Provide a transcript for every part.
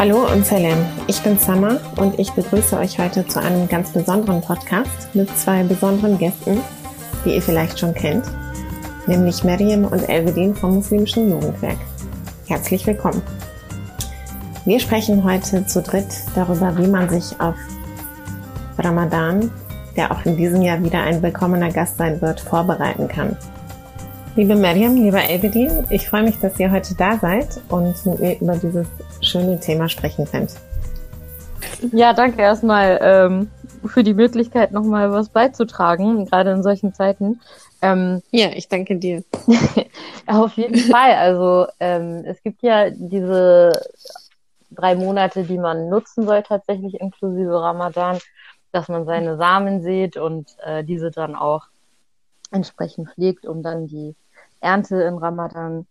Hallo und Salam, ich bin Summer und ich begrüße euch heute zu einem ganz besonderen Podcast mit zwei besonderen Gästen, die ihr vielleicht schon kennt, nämlich Mariam und Elvedin vom Muslimischen Jugendwerk. Herzlich willkommen. Wir sprechen heute zu dritt darüber, wie man sich auf Ramadan, der auch in diesem Jahr wieder ein willkommener Gast sein wird, vorbereiten kann. Liebe Mariam, lieber Elvedin, ich freue mich, dass ihr heute da seid und mit mir über dieses schöne Thema sprechen könnt. Ja, danke erstmal ähm, für die Möglichkeit, nochmal was beizutragen, gerade in solchen Zeiten. Ähm, ja, ich danke dir. auf jeden Fall. Also ähm, es gibt ja diese drei Monate, die man nutzen soll, tatsächlich inklusive Ramadan, dass man seine Samen sieht und äh, diese dann auch entsprechend pflegt, um dann die Ernte in Ramadan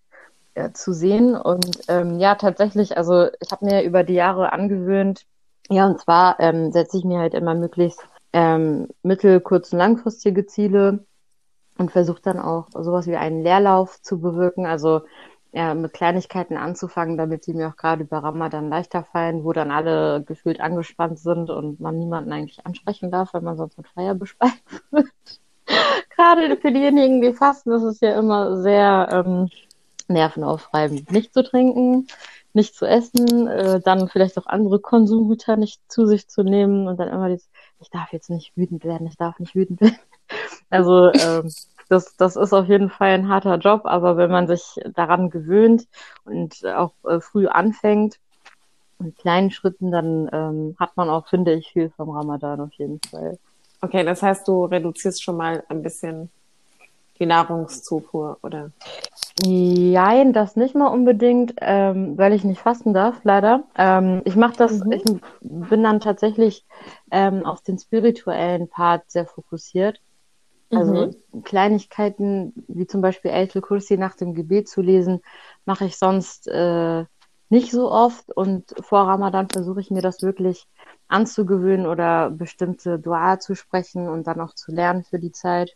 äh, zu sehen. Und ähm, ja, tatsächlich, also ich habe mir über die Jahre angewöhnt, ja, und zwar ähm, setze ich mir halt immer möglichst ähm, mittel-, kurz- und langfristige Ziele und versuche dann auch sowas wie einen Leerlauf zu bewirken, also ja, mit Kleinigkeiten anzufangen, damit die mir auch gerade über Ramadan leichter fallen, wo dann alle gefühlt angespannt sind und man niemanden eigentlich ansprechen darf, weil man sonst mit Feier bespeit wird gerade für diejenigen, die fasten, ist es ja immer sehr ähm, nervenaufreibend. Nicht zu trinken, nicht zu essen, äh, dann vielleicht auch andere Konsumgüter nicht zu sich zu nehmen und dann immer dieses, ich darf jetzt nicht wütend werden, ich darf nicht wütend werden. Also ähm, das, das ist auf jeden Fall ein harter Job, aber wenn man sich daran gewöhnt und auch äh, früh anfängt, in kleinen Schritten, dann ähm, hat man auch, finde ich, viel vom Ramadan auf jeden Fall. Okay, das heißt, du reduzierst schon mal ein bisschen die Nahrungszufuhr, oder? Nein, das nicht mal unbedingt, ähm, weil ich nicht fasten darf, leider. Ähm, ich mache das, mhm. ich bin dann tatsächlich ähm, auf den spirituellen Part sehr fokussiert. Also mhm. Kleinigkeiten, wie zum Beispiel El Kursi nach dem Gebet zu lesen, mache ich sonst äh, nicht so oft. Und vor Ramadan versuche ich mir das wirklich anzugewöhnen oder bestimmte Dua zu sprechen und dann auch zu lernen für die Zeit.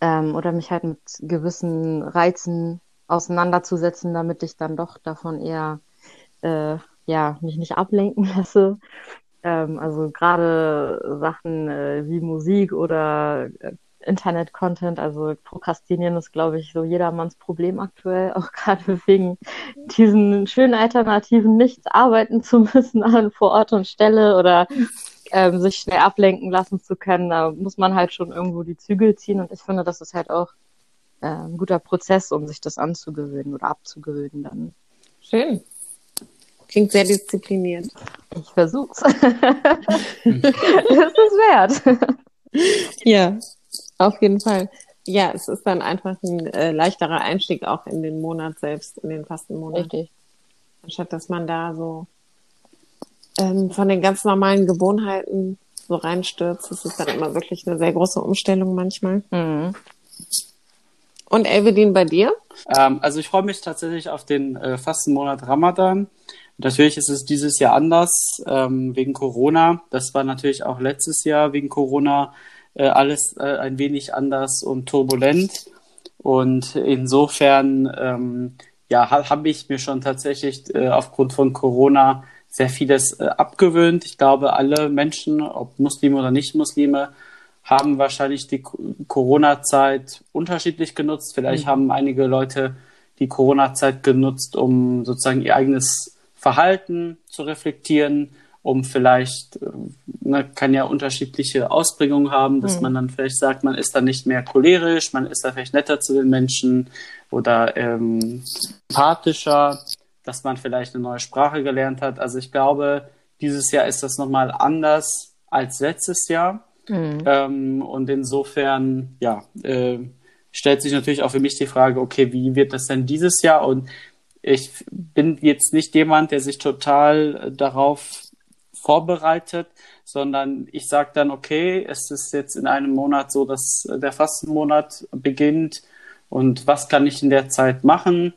Ähm, oder mich halt mit gewissen Reizen auseinanderzusetzen, damit ich dann doch davon eher äh, ja mich nicht ablenken lasse. Ähm, also gerade Sachen äh, wie Musik oder äh, Internet-Content, also Prokrastinieren ist, glaube ich, so jedermanns Problem aktuell, auch gerade wegen diesen schönen Alternativen, nichts arbeiten zu müssen an vor Ort und Stelle oder ähm, sich schnell ablenken lassen zu können. Da muss man halt schon irgendwo die Zügel ziehen und ich finde, das ist halt auch äh, ein guter Prozess, um sich das anzugewöhnen oder abzugewöhnen dann. Schön. Klingt sehr diszipliniert. Ich versuch's. es ist wert. Ja, auf jeden Fall. Ja, es ist dann einfach ein äh, leichterer Einstieg auch in den Monat selbst, in den Fastenmonat. Richtig. Anstatt dass man da so ähm, von den ganz normalen Gewohnheiten so reinstürzt. Das ist dann immer wirklich eine sehr große Umstellung manchmal. Mhm. Und Elvedin, bei dir? Ähm, also ich freue mich tatsächlich auf den äh, Fastenmonat Ramadan. Natürlich ist es dieses Jahr anders ähm, wegen Corona. Das war natürlich auch letztes Jahr wegen Corona äh, alles äh, ein wenig anders und turbulent. Und insofern, ähm, ja, habe hab ich mir schon tatsächlich äh, aufgrund von Corona sehr vieles äh, abgewöhnt. Ich glaube, alle Menschen, ob Muslime oder Nicht-Muslime, haben wahrscheinlich die Corona-Zeit unterschiedlich genutzt. Vielleicht mhm. haben einige Leute die Corona-Zeit genutzt, um sozusagen ihr eigenes Verhalten zu reflektieren, um vielleicht, äh, ne, kann ja unterschiedliche Ausprägungen haben, dass mhm. man dann vielleicht sagt, man ist dann nicht mehr cholerisch, man ist da vielleicht netter zu den Menschen oder ähm, empathischer, dass man vielleicht eine neue Sprache gelernt hat. Also ich glaube, dieses Jahr ist das nochmal anders als letztes Jahr. Mhm. Ähm, und insofern, ja, äh, stellt sich natürlich auch für mich die Frage, okay, wie wird das denn dieses Jahr? Und ich bin jetzt nicht jemand, der sich total äh, darauf vorbereitet, sondern ich sage dann, okay, es ist jetzt in einem Monat so, dass der Fastenmonat beginnt und was kann ich in der Zeit machen?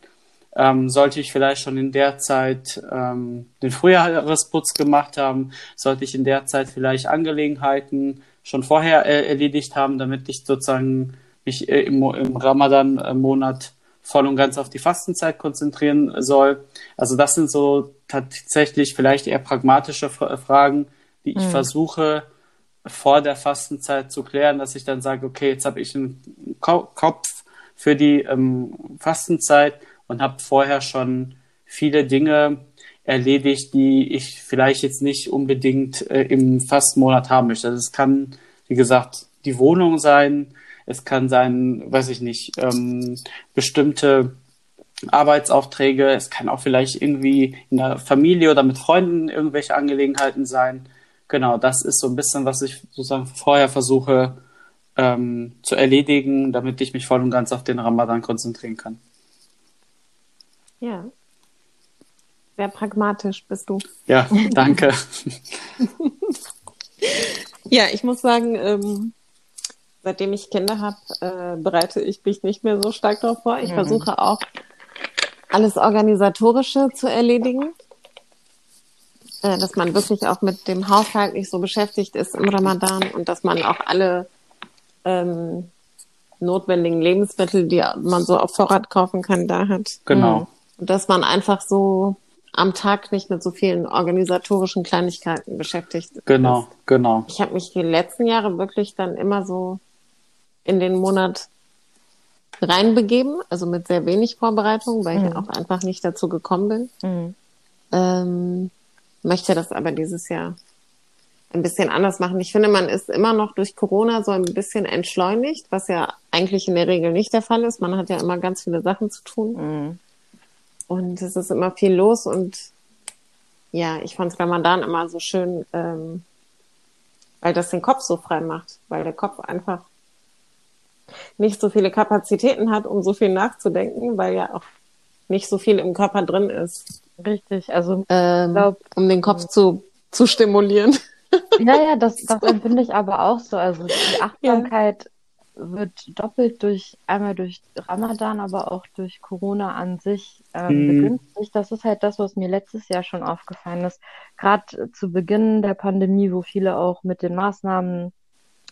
Ähm, sollte ich vielleicht schon in der Zeit ähm, den Frühjahresputz gemacht haben? Sollte ich in der Zeit vielleicht Angelegenheiten schon vorher äh, erledigt haben, damit ich sozusagen mich äh, im, im Ramadan-Monat voll und ganz auf die Fastenzeit konzentrieren soll. Also das sind so tatsächlich vielleicht eher pragmatische Fragen, die ich mhm. versuche vor der Fastenzeit zu klären, dass ich dann sage, okay, jetzt habe ich einen Ko Kopf für die ähm, Fastenzeit und habe vorher schon viele Dinge erledigt, die ich vielleicht jetzt nicht unbedingt äh, im Fastenmonat haben möchte. Also es kann, wie gesagt, die Wohnung sein, es kann sein, weiß ich nicht, ähm, bestimmte Arbeitsaufträge, es kann auch vielleicht irgendwie in der Familie oder mit Freunden irgendwelche Angelegenheiten sein. Genau, das ist so ein bisschen, was ich sozusagen vorher versuche ähm, zu erledigen, damit ich mich voll und ganz auf den Ramadan konzentrieren kann. Ja. Sehr pragmatisch bist du. Ja, danke. ja, ich muss sagen, ähm, seitdem ich Kinder habe, äh, bereite ich mich nicht mehr so stark darauf vor. Ich mhm. versuche auch alles Organisatorische zu erledigen. Äh, dass man wirklich auch mit dem Haushalt nicht so beschäftigt ist im Ramadan und dass man auch alle ähm, notwendigen Lebensmittel, die man so auf Vorrat kaufen kann, da hat. Genau. Und dass man einfach so am Tag nicht mit so vielen organisatorischen Kleinigkeiten beschäftigt genau, ist. Genau, genau. Ich habe mich die letzten Jahre wirklich dann immer so in den Monat reinbegeben, also mit sehr wenig Vorbereitung, weil mhm. ich auch einfach nicht dazu gekommen bin. Mhm. Ähm, möchte das aber dieses Jahr ein bisschen anders machen. Ich finde, man ist immer noch durch Corona so ein bisschen entschleunigt, was ja eigentlich in der Regel nicht der Fall ist. Man hat ja immer ganz viele Sachen zu tun. Mhm. Und es ist immer viel los und ja, ich fand Ramadan immer so schön, ähm, weil das den Kopf so frei macht, weil der Kopf einfach nicht so viele Kapazitäten hat, um so viel nachzudenken, weil ja auch nicht so viel im Körper drin ist. Richtig, also ähm, glaub, um den Kopf zu, zu stimulieren. Ja, ja, das, das empfinde ich aber auch so. Also die Achtsamkeit ja. Wird doppelt durch, einmal durch Ramadan, aber auch durch Corona an sich ähm, mhm. begünstigt. Das ist halt das, was mir letztes Jahr schon aufgefallen ist. Gerade zu Beginn der Pandemie, wo viele auch mit den Maßnahmen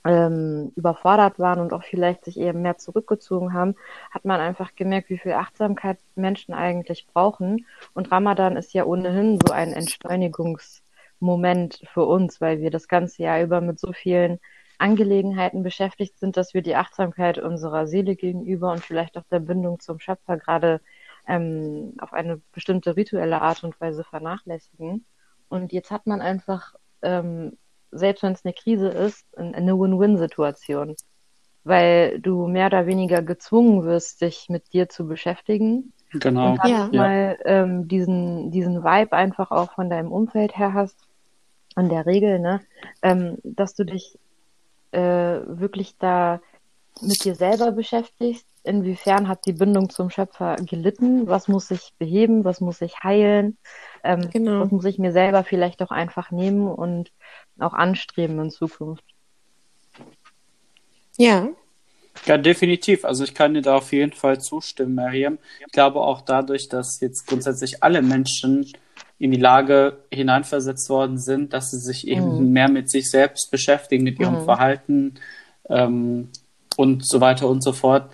ähm, überfordert waren und auch vielleicht sich eben mehr zurückgezogen haben, hat man einfach gemerkt, wie viel Achtsamkeit Menschen eigentlich brauchen. Und Ramadan ist ja ohnehin so ein Entschleunigungsmoment für uns, weil wir das ganze Jahr über mit so vielen Angelegenheiten beschäftigt sind, dass wir die Achtsamkeit unserer Seele gegenüber und vielleicht auch der Bindung zum Schöpfer gerade ähm, auf eine bestimmte rituelle Art und Weise vernachlässigen. Und jetzt hat man einfach ähm, selbst wenn es eine Krise ist, eine Win-Win-Situation. Weil du mehr oder weniger gezwungen wirst, dich mit dir zu beschäftigen. Genau. Und ja. mal ähm, diesen, diesen Vibe einfach auch von deinem Umfeld her hast. An der Regel, ne? Ähm, dass du dich äh, wirklich da mit dir selber beschäftigst. Inwiefern hat die Bindung zum Schöpfer gelitten? Was muss ich beheben? Was muss ich heilen? Ähm, genau. Was muss ich mir selber vielleicht auch einfach nehmen und auch anstreben in Zukunft? Ja. Ja, definitiv. Also ich kann dir da auf jeden Fall zustimmen, Mariam. Ich glaube auch dadurch, dass jetzt grundsätzlich alle Menschen in die Lage hineinversetzt worden sind, dass sie sich eben mhm. mehr mit sich selbst beschäftigen, mit ihrem mhm. Verhalten ähm, und so weiter und so fort,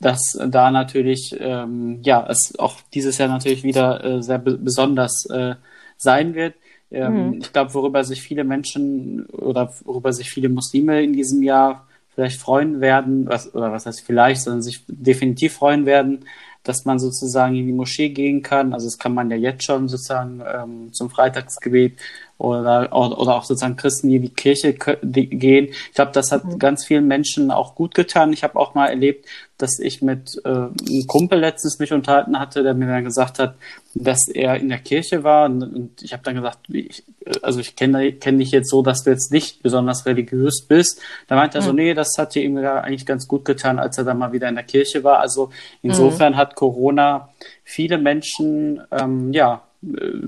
dass da natürlich, ähm, ja, es auch dieses Jahr natürlich wieder äh, sehr besonders äh, sein wird. Ähm, mhm. Ich glaube, worüber sich viele Menschen oder worüber sich viele Muslime in diesem Jahr vielleicht freuen werden, was, oder was heißt vielleicht, sondern sich definitiv freuen werden, dass man sozusagen in die Moschee gehen kann. Also das kann man ja jetzt schon sozusagen ähm, zum Freitagsgebet oder, oder auch sozusagen Christen, die in die Kirche gehen. Ich glaube, das hat mhm. ganz vielen Menschen auch gut getan. Ich habe auch mal erlebt, dass ich mit äh, einem Kumpel letztens mich unterhalten hatte, der mir dann gesagt hat, dass er in der Kirche war. Und, und ich habe dann gesagt, ich, also ich kenne kenn dich jetzt so, dass du jetzt nicht besonders religiös bist. Da meinte er so, mhm. nee, das hat dir ihm eigentlich ganz gut getan, als er dann mal wieder in der Kirche war. Also insofern mhm. hat Corona viele Menschen, ähm, ja, äh,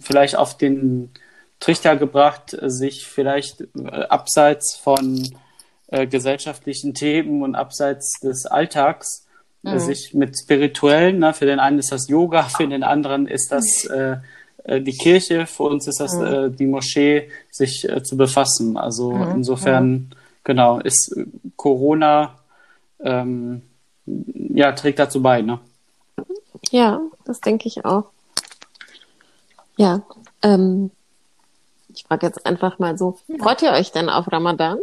vielleicht auf den Trichter gebracht, sich vielleicht äh, abseits von äh, gesellschaftlichen Themen und abseits des Alltags äh, mhm. sich mit spirituellen, ne, für den einen ist das Yoga, für den anderen ist das äh, äh, die Kirche, für uns ist das mhm. äh, die Moschee, sich äh, zu befassen. Also mhm. insofern, genau, ist Corona ähm, ja, trägt dazu bei, ne? Ja, das denke ich auch. Ja, ähm, ich frage jetzt einfach mal so, freut ihr euch denn auf Ramadan?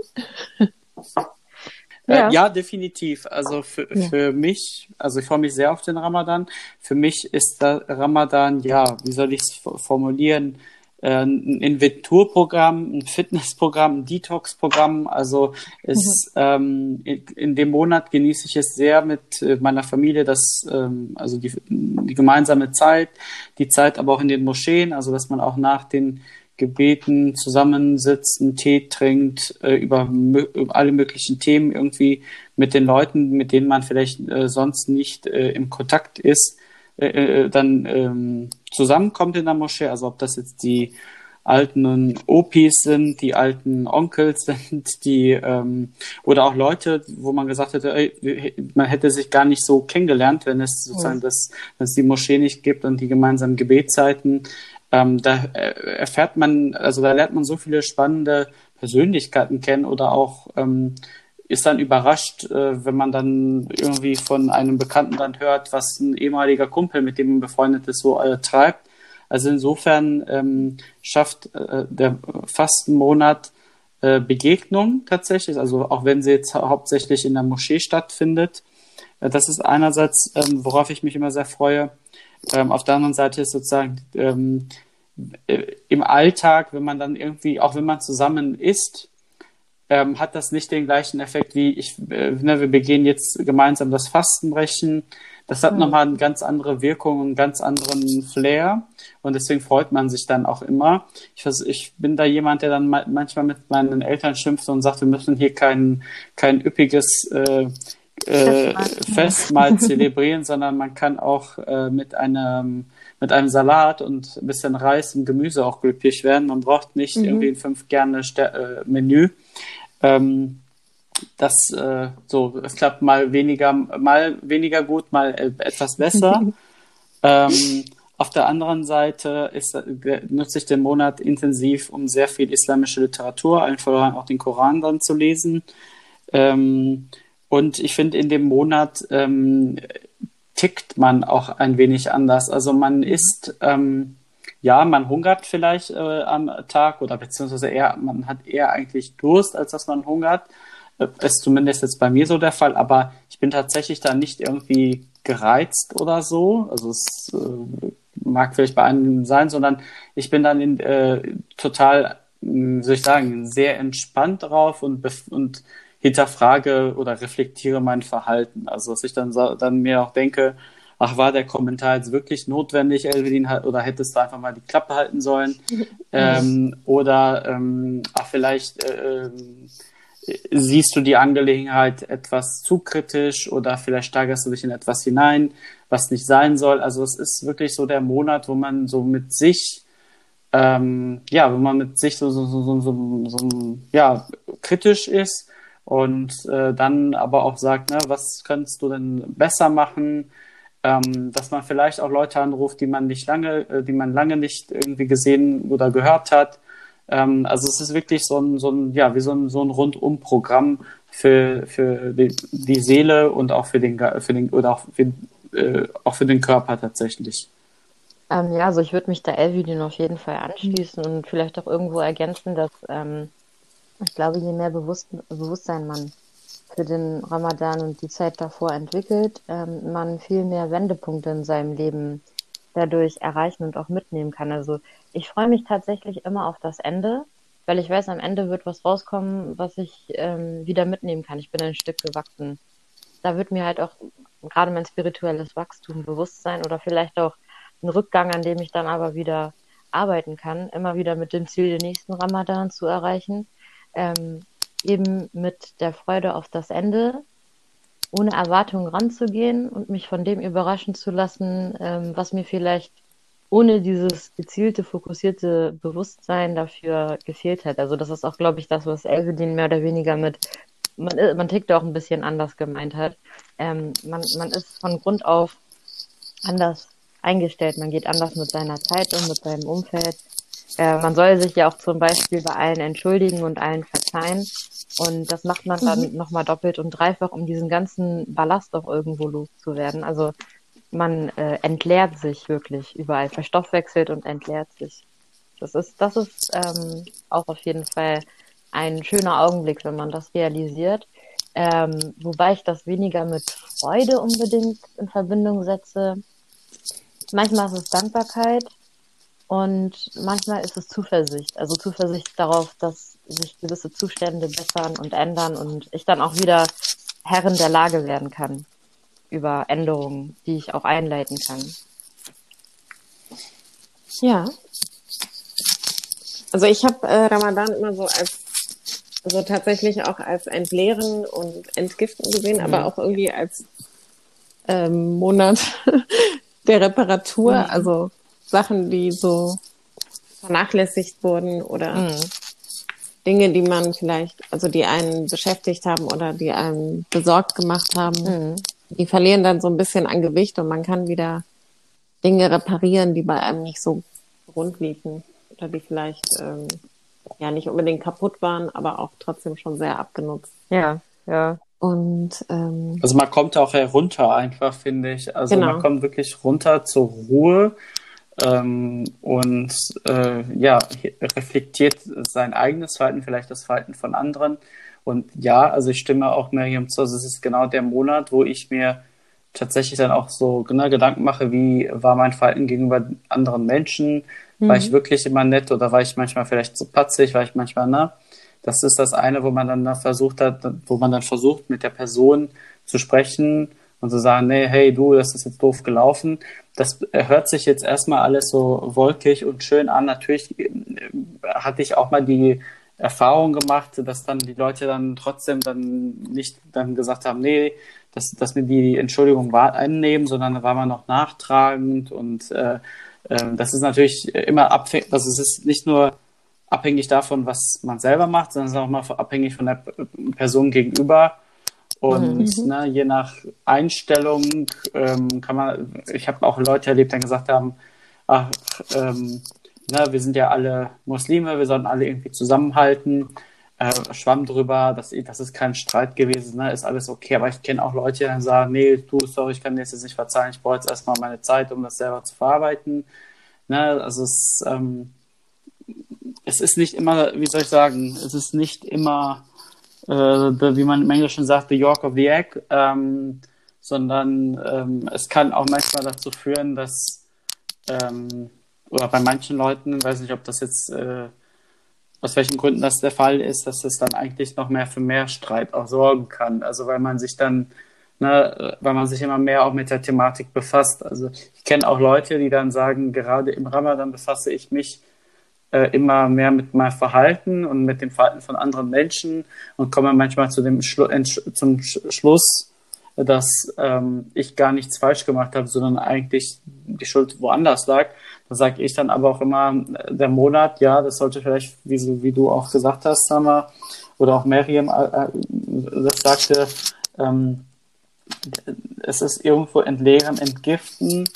Ja. Äh, ja, definitiv. Also für, ja. für mich, also ich freue mich sehr auf den Ramadan. Für mich ist der Ramadan, ja, wie soll ich es formulieren, äh, ein Inventurprogramm, ein Fitnessprogramm, ein Detox-Programm. Also es, mhm. ähm, in, in, dem Monat genieße ich es sehr mit äh, meiner Familie, das, ähm, also die, die gemeinsame Zeit, die Zeit aber auch in den Moscheen, also dass man auch nach den Gebeten zusammensitzt, einen Tee trinkt, äh, über, über, alle möglichen Themen irgendwie mit den Leuten, mit denen man vielleicht äh, sonst nicht äh, im Kontakt ist, äh, äh, dann ähm, zusammenkommt in der Moschee. Also ob das jetzt die alten Opis sind, die alten Onkels sind, die ähm, oder auch Leute, wo man gesagt hätte, ey, man hätte sich gar nicht so kennengelernt, wenn es sozusagen das, wenn es die Moschee nicht gibt und die gemeinsamen Gebetszeiten ähm, da äh, erfährt man, also da lernt man so viele spannende Persönlichkeiten kennen oder auch ähm, ist dann überrascht, äh, wenn man dann irgendwie von einem Bekannten dann hört, was ein ehemaliger Kumpel, mit dem man befreundet ist, so äh, treibt. Also insofern ähm, schafft äh, der Fastenmonat äh, Begegnung tatsächlich, also auch wenn sie jetzt hauptsächlich in der Moschee stattfindet. Äh, das ist einerseits, ähm, worauf ich mich immer sehr freue. Ähm, auf der anderen Seite ist sozusagen ähm, äh, im Alltag, wenn man dann irgendwie, auch wenn man zusammen isst, ähm, hat das nicht den gleichen Effekt wie ich, äh, ne, wir begehen jetzt gemeinsam das Fastenbrechen. Das hat mhm. nochmal eine ganz andere Wirkung, einen ganz anderen Flair. Und deswegen freut man sich dann auch immer. Ich, ich bin da jemand, der dann manchmal mit meinen Eltern schimpft und sagt, wir müssen hier kein, kein üppiges äh, äh, Festmahl zelebrieren, sondern man kann auch äh, mit einem mit einem Salat und ein bisschen Reis und Gemüse auch glücklich werden. Man braucht nicht mhm. irgendwie ein fünf gerne äh, Menü. Ähm, das äh, so, es klappt mal weniger, mal weniger gut, mal äh, etwas besser. ähm, auf der anderen Seite ist, äh, nutze ich den Monat intensiv, um sehr viel islamische Literatur, allen voran auch den Koran dann zu lesen. Ähm, und ich finde, in dem Monat ähm, tickt man auch ein wenig anders. Also man isst, ähm, ja, man hungert vielleicht äh, am Tag oder beziehungsweise eher, man hat eher eigentlich Durst, als dass man hungert. Äh, ist zumindest jetzt bei mir so der Fall, aber ich bin tatsächlich da nicht irgendwie gereizt oder so. Also es äh, mag vielleicht bei einem sein, sondern ich bin dann in, äh, total, wie soll ich sagen, sehr entspannt drauf und, und hinterfrage oder reflektiere mein Verhalten. Also dass ich dann, dann mir auch denke, ach, war der Kommentar jetzt wirklich notwendig, Elvedin, oder hättest du einfach mal die Klappe halten sollen? ähm, oder ähm, ach, vielleicht äh, siehst du die Angelegenheit etwas zu kritisch oder vielleicht steigerst du dich in etwas hinein, was nicht sein soll. Also es ist wirklich so der Monat, wo man so mit sich ähm, ja, wo man mit sich so, so, so, so, so, so ja, kritisch ist und äh, dann aber auch sagt, ne, was könntest du denn besser machen? Ähm, dass man vielleicht auch Leute anruft, die man nicht lange, äh, die man lange nicht irgendwie gesehen oder gehört hat. Ähm, also es ist wirklich so ein, so ein ja, wie so ein, so ein Rundum-Programm für, für die, die Seele und auch für den, für den oder auch für, äh, auch für den Körper tatsächlich. Ähm, ja, also ich würde mich da Elvidin auf jeden Fall anschließen und vielleicht auch irgendwo ergänzen, dass ähm, ich glaube, je mehr Bewusst Bewusstsein man für den Ramadan und die Zeit davor entwickelt, ähm, man viel mehr Wendepunkte in seinem Leben dadurch erreichen und auch mitnehmen kann. Also ich freue mich tatsächlich immer auf das Ende, weil ich weiß, am Ende wird was rauskommen, was ich ähm, wieder mitnehmen kann. Ich bin ein Stück gewachsen. Da wird mir halt auch gerade mein spirituelles Wachstum bewusst sein oder vielleicht auch ein Rückgang, an dem ich dann aber wieder arbeiten kann, immer wieder mit dem Ziel, den nächsten Ramadan zu erreichen ähm, eben mit der Freude auf das Ende, ohne Erwartungen ranzugehen und mich von dem überraschen zu lassen, ähm, was mir vielleicht ohne dieses gezielte, fokussierte Bewusstsein dafür gefehlt hat. Also das ist auch, glaube ich, das, was Elvedin mehr oder weniger mit, man, man tickt auch ein bisschen anders gemeint hat. Ähm, man, man ist von Grund auf anders eingestellt, man geht anders mit seiner Zeit um, mit seinem Umfeld Äh, man soll sich ja auch zum Beispiel bei allen entschuldigen und allen verzeihen. Und das macht man dann mhm. nochmal doppelt und dreifach, um diesen ganzen Ballast auch irgendwo loszuwerden. Also man äh, entleert sich wirklich überall, verstoffwechselt und entleert sich. Das ist, das ist ähm, auch auf jeden Fall ein schöner Augenblick, wenn man das realisiert. Ähm, wobei ich das weniger mit Freude unbedingt in Verbindung setze. Manchmal ist es Dankbarkeit und manchmal ist es Zuversicht. Also Zuversicht darauf, dass sich gewisse Zustände bessern und ändern und ich dann auch wieder Herrin der Lage werden kann über Änderungen, die ich auch einleiten kann. Ja. Also ich habe äh, Ramadan immer so als also tatsächlich auch als Entleeren und Entgiften gesehen, mhm. aber auch irgendwie als ähm, Monat der Reparatur, mhm. also Sachen, die so vernachlässigt wurden oder mhm. Dinge, die man vielleicht, also die einen beschäftigt haben oder die einen besorgt gemacht haben, mhm. die verlieren dann so ein bisschen an Gewicht und man kann wieder Dinge reparieren, die bei einem nicht so rund liefen oder die vielleicht ähm, ja nicht unbedingt kaputt waren, aber auch trotzdem schon sehr abgenutzt. Ja, ja. Und ähm, also man kommt auch herunter einfach, finde ich. Also genau. man kommt wirklich runter zur Ruhe ähm, und äh, ja, reflektiert sein eigenes Verhalten, vielleicht das Verhalten von anderen. Und ja, also ich stimme auch Miriam zu, also es ist genau der Monat, wo ich mir tatsächlich dann auch so ne, Gedanken mache, wie war mein Verhalten gegenüber anderen Menschen, Mhm. War ich mhm. wirklich immer nett oder war ich manchmal vielleicht zu patzig, war ich manchmal, ne? Das ist das eine, wo man dann versucht hat, wo man dann versucht, mit der Person zu sprechen und zu sagen, nee, hey, du, das ist jetzt doof gelaufen. Das hört sich jetzt erstmal alles so wolkig und schön an. Natürlich äh, hatte ich auch mal die Erfahrung gemacht, dass dann die Leute dann trotzdem dann nicht dann gesagt haben, nee, dass, dass mir die Entschuldigung annehmen, sondern da war man noch nachtragend und äh, ähm, das ist natürlich immer abhängig, also es ist nicht nur abhängig davon, was man selber macht, sondern es ist auch mal abhängig von der Person gegenüber. Und mhm. ne, je nach Einstellung ähm, kann man, ich habe auch Leute erlebt, die gesagt haben, ach, ähm, ne, wir sind ja alle Muslime, wir sollten alle irgendwie zusammenhalten äh, schwamm drüber, dass, das ist kein Streit gewesen, ne, ist alles okay. Aber ich kenne auch Leute, die dann sagen, nee, du, sorry, ich kann dir jetzt nicht verzeihen, ich brauche jetzt erstmal meine Zeit, um das selber zu verarbeiten. Ne, also es, ähm, es ist nicht immer, wie soll ich sagen, es ist nicht immer, äh, wie man im Englischen sagt, the York of the Egg, ähm, sondern ähm, es kann auch manchmal dazu führen, dass, ähm, oder bei manchen Leuten, weiß nicht, ob das jetzt äh, aus welchen Gründen das der Fall ist, dass es dann eigentlich noch mehr für mehr Streit auch sorgen kann. Also weil man sich dann, ne, weil man sich immer mehr auch mit der Thematik befasst. Also ich kenne auch Leute, die dann sagen, gerade im Ramadan befasse ich mich äh, immer mehr mit meinem Verhalten und mit dem Verhalten von anderen Menschen und komme manchmal zu dem Schlu zum Sch Schluss, dass ähm, ich gar nichts falsch gemacht habe, sondern eigentlich die Schuld woanders lag. Da sage ich dann aber auch immer, äh, der Monat, ja, das sollte vielleicht, wie, wie du auch gesagt hast, Summer, oder auch Miriam äh, äh, das sagte, ähm, es ist irgendwo entleeren, entgiften,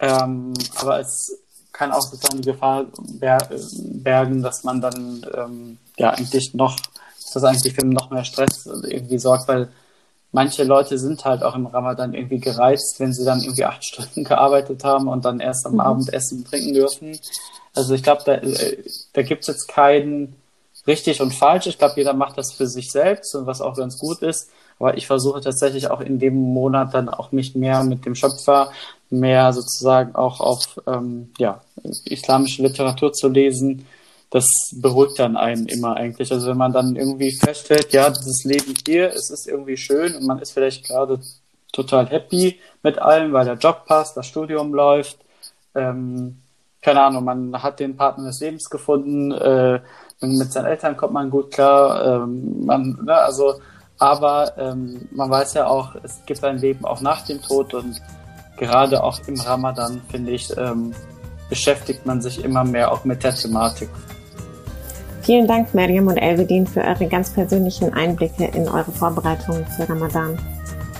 ähm, aber es kann auch sozusagen die Gefahr bergen, dass man dann ähm, ja eigentlich noch, dass das eigentlich für noch mehr Stress irgendwie sorgt, weil manche Leute sind halt auch im Ramadan irgendwie gereizt, wenn sie dann irgendwie acht Stunden gearbeitet haben und dann erst am mhm. Abend essen und trinken dürfen. Also ich glaube, da, äh, da gibt's jetzt keinen richtig und falsch. Ich glaube, jeder macht das für sich selbst und was auch ganz gut ist. Aber ich versuche tatsächlich auch in dem Monat dann auch mich mehr mit dem Schöpfer, mehr sozusagen auch auf ähm, ja, islamische Literatur zu lesen, das beruhigt dann einen immer eigentlich. Also wenn man dann irgendwie feststellt, ja, dieses Leben hier, es ist irgendwie schön und man ist vielleicht gerade total happy mit allem, weil der Job passt, das Studium läuft, ähm, keine Ahnung, man hat den Partner des Lebens gefunden, äh, mit seinen Eltern kommt man gut klar, ähm, man, ne, also, aber ähm, man weiß ja auch, es gibt ein Leben auch nach dem Tod und gerade auch im Ramadan, finde ich, ähm, beschäftigt man sich immer mehr auch mit der Thematik. Vielen Dank, Mariam und Elvedin, für eure ganz persönlichen Einblicke in eure Vorbereitungen für Ramadan.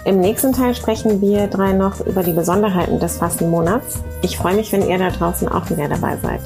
Im nächsten Teil sprechen wir drei noch über die Besonderheiten des Fastenmonats. Ich freue mich, wenn ihr da draußen auch wieder dabei seid.